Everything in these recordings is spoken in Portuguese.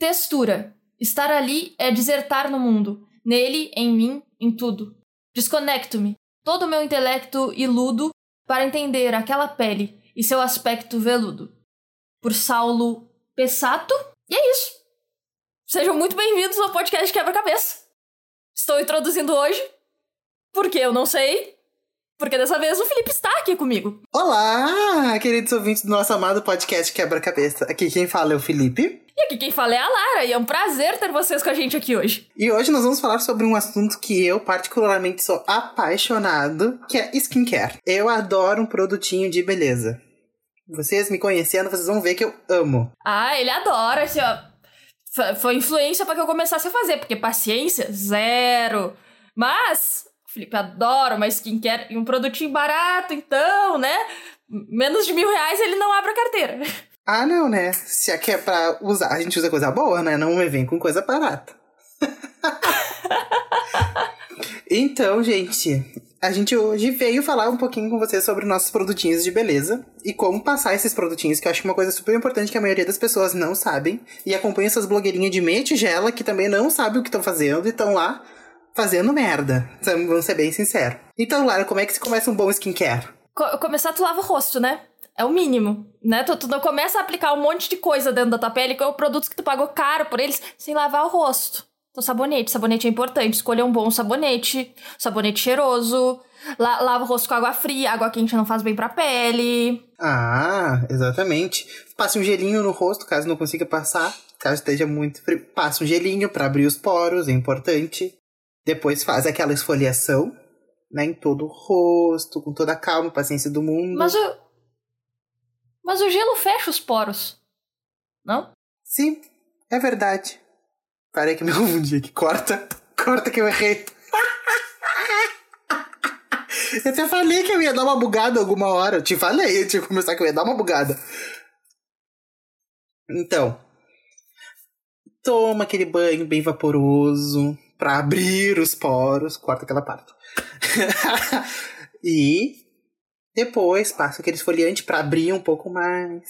Textura. Estar ali é desertar no mundo. Nele, em mim, em tudo. Desconecto-me. Todo o meu intelecto iludo para entender aquela pele e seu aspecto veludo. Por Saulo Pessato. E é isso. Sejam muito bem-vindos ao podcast Quebra-Cabeça. Estou introduzindo hoje, porque eu não sei, porque dessa vez o Felipe está aqui comigo. Olá, queridos ouvintes do nosso amado podcast Quebra-Cabeça. Aqui quem fala é o Felipe. E aqui quem fala é a Lara, e é um prazer ter vocês com a gente aqui hoje. E hoje nós vamos falar sobre um assunto que eu particularmente sou apaixonado, que é skincare. Eu adoro um produtinho de beleza. Vocês me conhecendo, vocês vão ver que eu amo. Ah, ele adora, assim, ó. Foi influência para que eu começasse a fazer, porque paciência, zero. Mas Felipe adora uma skincare e um produtinho barato, então, né? Menos de mil reais ele não abre a carteira. Ah, não, né? Se aqui é pra usar, a gente usa coisa boa, né? Não me vem com coisa barata. então, gente, a gente hoje veio falar um pouquinho com vocês sobre nossos produtinhos de beleza e como passar esses produtinhos, que eu acho é uma coisa super importante que a maioria das pessoas não sabem. E acompanha essas blogueirinhas de meia tigela que também não sabem o que estão fazendo e estão lá fazendo merda. Vamos ser bem sinceros. Então, Lara, como é que se começa um bom skincare? Co começar, tu lava o rosto, né? É o mínimo, né? Tu, tu não começa a aplicar um monte de coisa dentro da tua pele, com produtos que tu pagou caro por eles, sem lavar o rosto. Então, sabonete. Sabonete é importante. Escolha um bom sabonete. Sabonete cheiroso. La lava o rosto com água fria. Água quente não faz bem pra pele. Ah, exatamente. Passe um gelinho no rosto, caso não consiga passar. Caso esteja muito frio. Passe um gelinho para abrir os poros, é importante. Depois faz aquela esfoliação, né, em todo o rosto, com toda a calma e paciência do mundo. Mas o. Mas o gelo fecha os poros. Não? Sim, é verdade. Parei que me confundi aqui. Corta. Corta que eu errei. Eu até falei que eu ia dar uma bugada alguma hora. Eu te falei, eu tinha que começar que eu ia dar uma bugada. Então. Toma aquele banho bem vaporoso para abrir os poros. Corta aquela parte. e depois passa aquele esfoliante para abrir um pouco mais.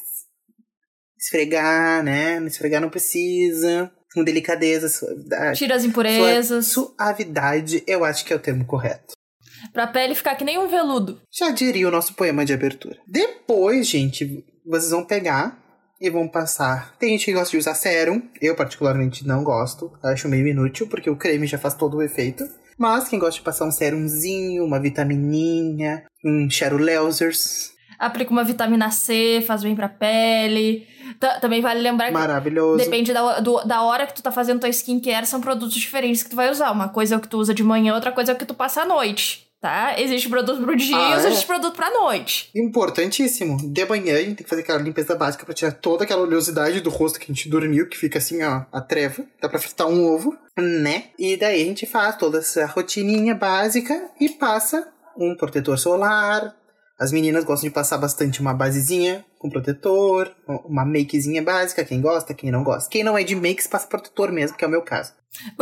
Esfregar, né? Esfregar não precisa. Com delicadeza, suavidade. Tira as impurezas. Suavidade, eu acho que é o termo correto. Pra pele ficar que nem um veludo. Já diria o nosso poema de abertura. Depois, gente, vocês vão pegar e vão passar. Tem gente que gosta de usar sérum, eu particularmente não gosto, acho meio inútil, porque o creme já faz todo o efeito. Mas quem gosta de passar um sérumzinho, uma vitamininha, um Cherolelsers. Aplica uma vitamina C, faz bem pra pele. T também vale lembrar que. Maravilhoso. Depende da, do, da hora que tu tá fazendo tua skincare, são produtos diferentes que tu vai usar. Uma coisa é o que tu usa de manhã, outra coisa é o que tu passa à noite tá? Existe produto pro dia ah, e existe é? produto pra noite. Importantíssimo. De manhã a gente tem que fazer aquela limpeza básica pra tirar toda aquela oleosidade do rosto que a gente dormiu, que fica assim, ó, a treva. Dá pra fritar um ovo, né? E daí a gente faz toda essa rotininha básica e passa um protetor solar. As meninas gostam de passar bastante uma basezinha com protetor, uma makezinha básica, quem gosta, quem não gosta. Quem não é de makes, passa protetor mesmo, que é o meu caso.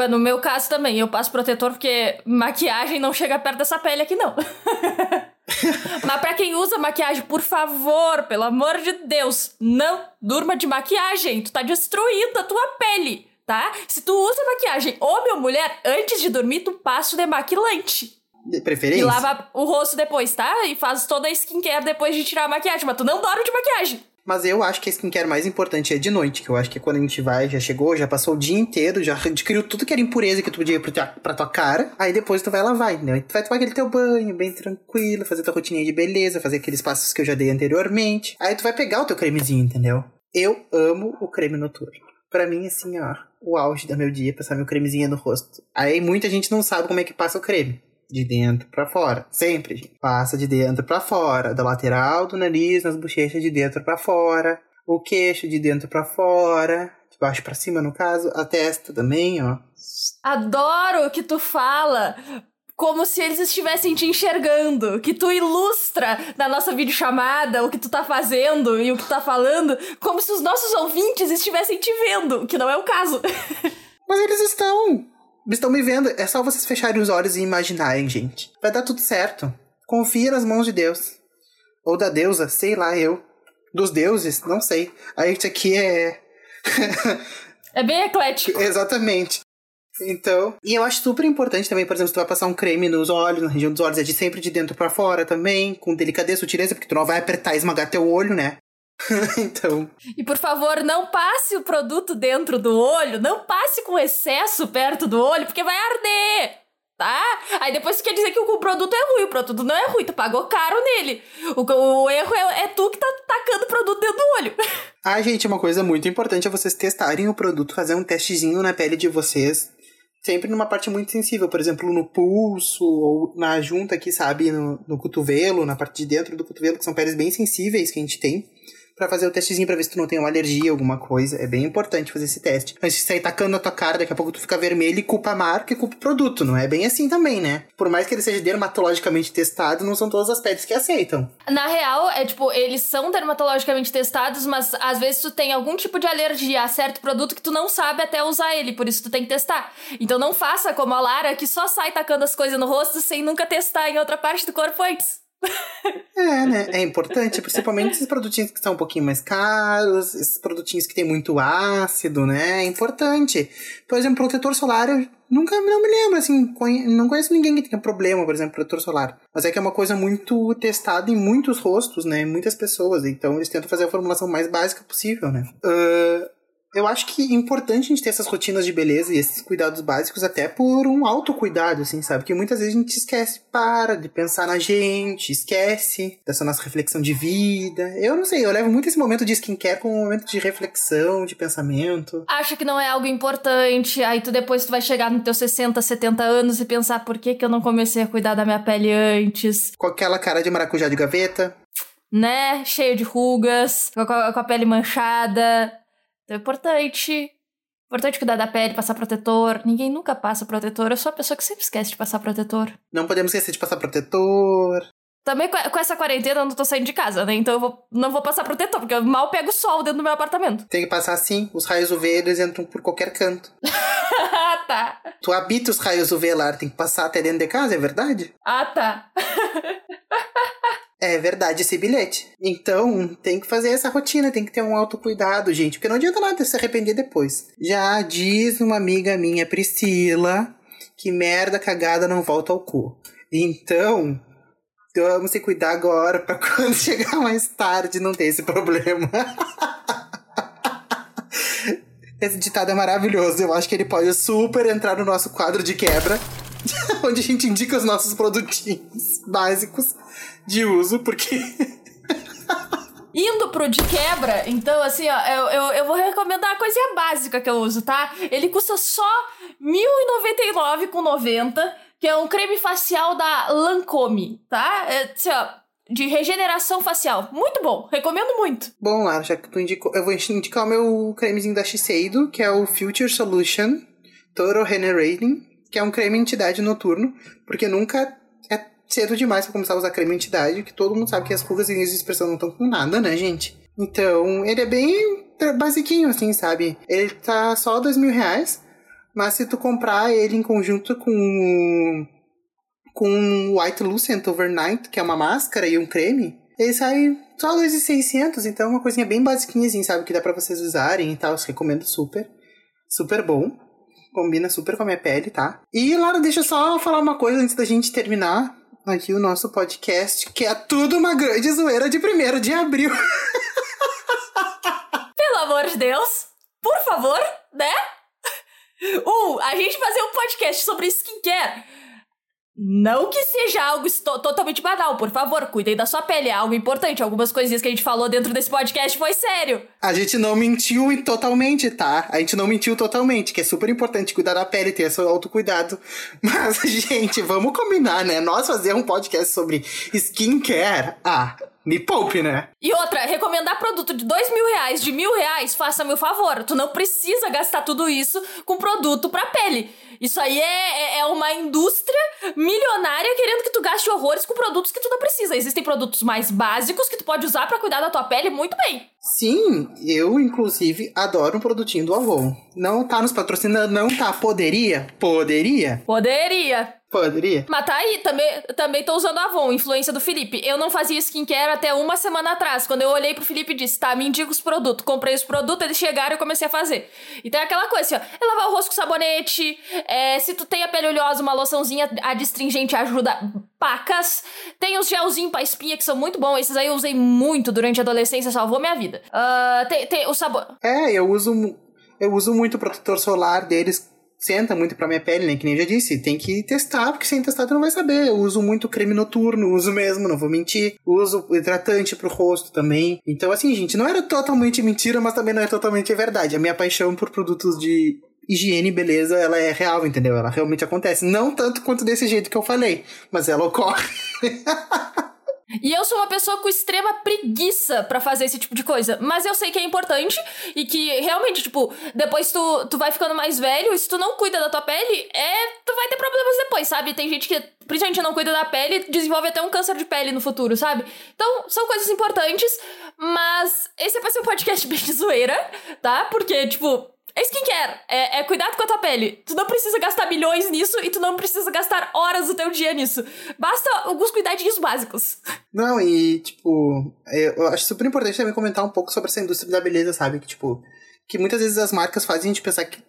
No meu caso também, eu passo protetor porque maquiagem não chega perto dessa pele aqui, não. Mas para quem usa maquiagem, por favor, pelo amor de Deus, não durma de maquiagem. Tu tá destruindo a tua pele, tá? Se tu usa maquiagem, homem ou mulher, antes de dormir, tu passa o demaquilante. De preferência. E lava o rosto depois, tá? E faz toda a skincare depois de tirar a maquiagem. Mas tu não dorme de maquiagem. Mas eu acho que a skincare mais importante é de noite, que eu acho que é quando a gente vai, já chegou, já passou o dia inteiro, já adquiriu tudo que era impureza que tu podia pra, pra tua cara, aí depois tu vai lavar, entendeu? Tu vai tomar aquele teu banho bem tranquilo, fazer tua rotininha de beleza, fazer aqueles passos que eu já dei anteriormente. Aí tu vai pegar o teu cremezinho, entendeu? Eu amo o creme noturno. Pra mim, assim, ó, o auge do meu dia, é passar meu cremezinho no rosto. Aí muita gente não sabe como é que passa o creme de dentro para fora. Sempre, gente. Passa de dentro para fora, da lateral do nariz, nas bochechas de dentro para fora, o queixo de dentro para fora, de baixo para cima no caso, a testa também, ó. Adoro que tu fala como se eles estivessem te enxergando, que tu ilustra na nossa videochamada o que tu tá fazendo e o que tu tá falando, como se os nossos ouvintes estivessem te vendo, que não é o caso. Mas eles estão. Estão me vendo. É só vocês fecharem os olhos e imaginarem, gente. Vai dar tudo certo. Confia nas mãos de Deus. Ou da deusa, sei lá eu. Dos deuses, não sei. A gente aqui é. É bem eclético. Exatamente. Então, e eu acho super importante também, por exemplo, se tu vai passar um creme nos olhos, na região dos olhos, é de sempre de dentro para fora também, com delicadeza, sutileza, porque tu não vai apertar e esmagar teu olho, né? então. E por favor, não passe o produto dentro do olho, não passe com excesso perto do olho, porque vai arder. Tá? Aí depois tu quer dizer que o produto é ruim, o produto não é ruim, tu pagou caro nele. O, o erro é, é tu que tá tacando o produto dentro do olho. Ah, gente, uma coisa muito importante é vocês testarem o produto, fazer um testezinho na pele de vocês sempre numa parte muito sensível, por exemplo, no pulso ou na junta aqui, sabe, no, no cotovelo, na parte de dentro do cotovelo, que são peles bem sensíveis que a gente tem para fazer o testezinho pra ver se tu não tem uma alergia, alguma coisa. É bem importante fazer esse teste. Antes de sair tacando na tua cara, daqui a pouco tu fica vermelho e culpa a marca e culpa o produto. Não é bem assim também, né? Por mais que ele seja dermatologicamente testado, não são todas as peles que aceitam. Na real, é tipo, eles são dermatologicamente testados, mas às vezes tu tem algum tipo de alergia a certo produto que tu não sabe até usar ele, por isso tu tem que testar. Então não faça como a Lara, que só sai tacando as coisas no rosto sem nunca testar em outra parte do corpo antes. É, né? É importante, principalmente esses produtinhos que são um pouquinho mais caros, esses produtinhos que tem muito ácido, né? É importante. Por exemplo, protetor solar, eu nunca não me lembro, assim, não conheço ninguém que tenha problema, por exemplo, protetor solar. Mas é que é uma coisa muito testada em muitos rostos, né? Muitas pessoas. Então eles tentam fazer a formulação mais básica possível, né? Uh, eu acho que é importante a gente ter essas rotinas de beleza e esses cuidados básicos até por um autocuidado, assim, sabe? Que muitas vezes a gente esquece, para de pensar na gente, esquece dessa nossa reflexão de vida. Eu não sei, eu levo muito esse momento de skincare como um momento de reflexão, de pensamento. Acha que não é algo importante, aí tu depois tu vai chegar nos teus 60, 70 anos e pensar por que que eu não comecei a cuidar da minha pele antes. Com aquela cara de maracujá de gaveta. Né? Cheio de rugas, com a, com a pele manchada. Então é importante. Importante cuidar da pele, passar protetor. Ninguém nunca passa protetor. Eu sou a pessoa que sempre esquece de passar protetor. Não podemos esquecer de passar protetor. Também com essa quarentena eu não tô saindo de casa, né? Então eu vou, não vou passar protetor, porque eu mal pego sol dentro do meu apartamento. Tem que passar sim. Os raios UV eles entram por qualquer canto. ah, tá. Tu habita os raios UV lá, tem que passar até dentro de casa, é verdade? Ah, tá. É verdade esse bilhete. Então, tem que fazer essa rotina, tem que ter um autocuidado, gente, porque não adianta nada se arrepender depois. Já diz uma amiga minha, Priscila, que merda cagada não volta ao cu. Então, vamos se cuidar agora para quando chegar mais tarde não ter esse problema. esse ditado é maravilhoso, eu acho que ele pode super entrar no nosso quadro de quebra, onde a gente indica os nossos produtinhos básicos de uso, porque. Indo pro de quebra, então assim, ó, eu, eu, eu vou recomendar a coisinha básica que eu uso, tá? Ele custa só R$ 1.099,90, que é um creme facial da Lancome, tá? É, assim, ó, de regeneração facial. Muito bom, recomendo muito. Bom, Lara, já que tu indicou, eu vou indicar o meu cremezinho da Shiseido, que é o Future Solution Total Regenerating, que é um creme entidade noturno, porque nunca cedo demais para começar a usar creme entidade, que todo mundo sabe que as rugas e linhas de expressão não estão com nada, né, gente? Então, ele é bem basiquinho, assim, sabe? Ele tá só dois mil reais, mas se tu comprar ele em conjunto com com White Lucent Overnight, que é uma máscara e um creme, ele sai só 2,600, então é uma coisinha bem basiquinha, assim, sabe? Que dá para vocês usarem e tal, eu recomendo super. Super bom. Combina super com a minha pele, tá? E, Lara, deixa eu só falar uma coisa antes da gente terminar aqui o nosso podcast, que é tudo uma grande zoeira de 1 de abril. Pelo amor de Deus, por favor, né? Um, a gente fazer um podcast sobre skincare não que seja algo totalmente banal, por favor, cuidem da sua pele, é algo importante. Algumas coisinhas que a gente falou dentro desse podcast foi sério. A gente não mentiu totalmente, tá? A gente não mentiu totalmente, que é super importante cuidar da pele, ter seu autocuidado. Mas, gente, vamos combinar, né? Nós fazer um podcast sobre skincare. Ah, me poupe, né? E outra, recomendar produto de dois mil reais, de mil reais, faça-me o favor. Tu não precisa gastar tudo isso com produto pra pele. Isso aí é, é, é, uma indústria milionária querendo que tu gaste horrores com produtos que tu não precisa. Existem produtos mais básicos que tu pode usar para cuidar da tua pele muito bem. Sim, eu inclusive adoro um produtinho do Avon. Não tá nos patrocinando, não tá? Poderia? Poderia? Poderia. Poderia. Mas tá aí, também, também tô usando a Avon, influência do Felipe. Eu não fazia skincare até uma semana atrás, quando eu olhei pro Felipe e disse, tá, me indica os produtos. Comprei os produtos, eles chegaram e eu comecei a fazer. Então é aquela coisa assim, ó, é lavar o rosto com sabonete, é, se tu tem a pele oleosa, uma loçãozinha adstringente ajuda pacas. Tem os gelzinhos pra espinha que são muito bons, esses aí eu usei muito durante a adolescência, salvou minha vida. Uh, tem, tem o sabor... É, eu uso, eu uso muito o protetor solar deles senta muito pra minha pele, né? Que nem eu já disse, tem que testar, porque sem testar tu não vai saber. Eu uso muito creme noturno, uso mesmo, não vou mentir. Uso hidratante pro rosto também. Então, assim, gente, não era totalmente mentira, mas também não é totalmente verdade. A minha paixão por produtos de higiene e beleza, ela é real, entendeu? Ela realmente acontece. Não tanto quanto desse jeito que eu falei, mas ela ocorre. E eu sou uma pessoa com extrema preguiça para fazer esse tipo de coisa. Mas eu sei que é importante e que realmente, tipo, depois tu, tu vai ficando mais velho e se tu não cuida da tua pele, é. Tu vai ter problemas depois, sabe? Tem gente que, principalmente, não cuida da pele desenvolve até um câncer de pele no futuro, sabe? Então, são coisas importantes, mas esse vai ser um podcast bem de zoeira, tá? Porque, tipo, é skincare, é, é cuidado com a tua pele. Tu não precisa gastar milhões nisso e tu não precisa gastar horas do teu dia nisso. Basta alguns cuidadinhos básicos. Não, e, tipo, eu acho super importante também comentar um pouco sobre essa indústria da beleza, sabe? Que, tipo, que muitas vezes as marcas fazem a gente pensar que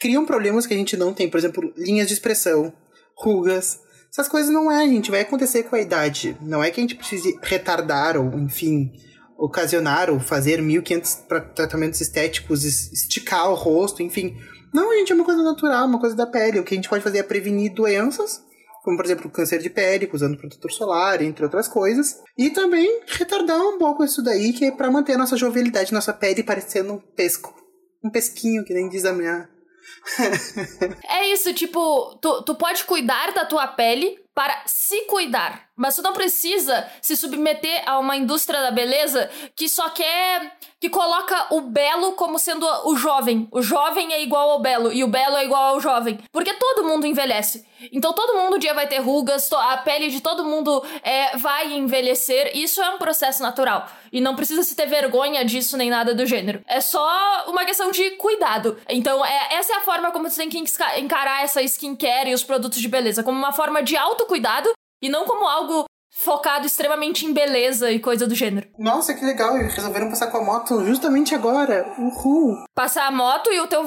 criam problemas que a gente não tem. Por exemplo, linhas de expressão, rugas. Essas coisas não é, gente. Vai acontecer com a idade. Não é que a gente precise retardar ou, enfim, ocasionar ou fazer 1.500 tratamentos estéticos, esticar o rosto, enfim. Não, gente, é uma coisa natural, uma coisa da pele. O que a gente pode fazer é prevenir doenças, como por exemplo câncer de pele, usando protetor solar, entre outras coisas. E também retardar um pouco isso daí, que é para manter a nossa jovialidade, nossa pele parecendo um pesco. Um pesquinho, que nem diz a minha. é isso, tipo, tu, tu pode cuidar da tua pele para se cuidar. Mas tu não precisa se submeter a uma indústria da beleza que só quer. Que coloca o belo como sendo o jovem. O jovem é igual ao belo e o belo é igual ao jovem. Porque todo mundo envelhece. Então todo mundo um dia vai ter rugas, a pele de todo mundo é, vai envelhecer. Isso é um processo natural. E não precisa se ter vergonha disso nem nada do gênero. É só uma questão de cuidado. Então é, essa é a forma como tu tem que encarar essa skincare e os produtos de beleza. Como uma forma de autocuidado e não como algo focado extremamente em beleza e coisa do gênero. Nossa, que legal! Eles resolveram passar com a moto justamente agora. Uhul! Passar a moto e o teu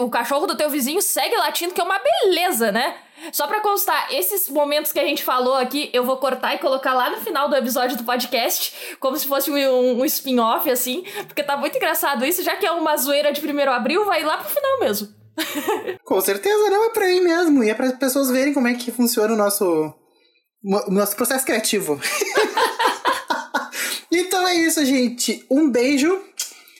o cachorro do teu vizinho segue latindo, que é uma beleza, né? Só pra constar, esses momentos que a gente falou aqui, eu vou cortar e colocar lá no final do episódio do podcast, como se fosse um, um spin-off, assim, porque tá muito engraçado isso, já que é uma zoeira de primeiro abril, vai lá pro final mesmo. Com certeza, não é pra ir mesmo. E é para pessoas verem como é que funciona o nosso, nosso processo criativo. então é isso, gente. Um beijo.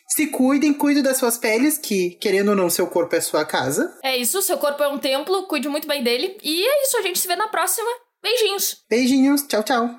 Se cuidem, cuidem das suas peles, que, querendo ou não, seu corpo é sua casa. É isso, seu corpo é um templo, cuide muito bem dele. E é isso, a gente se vê na próxima. Beijinhos. Beijinhos, tchau, tchau.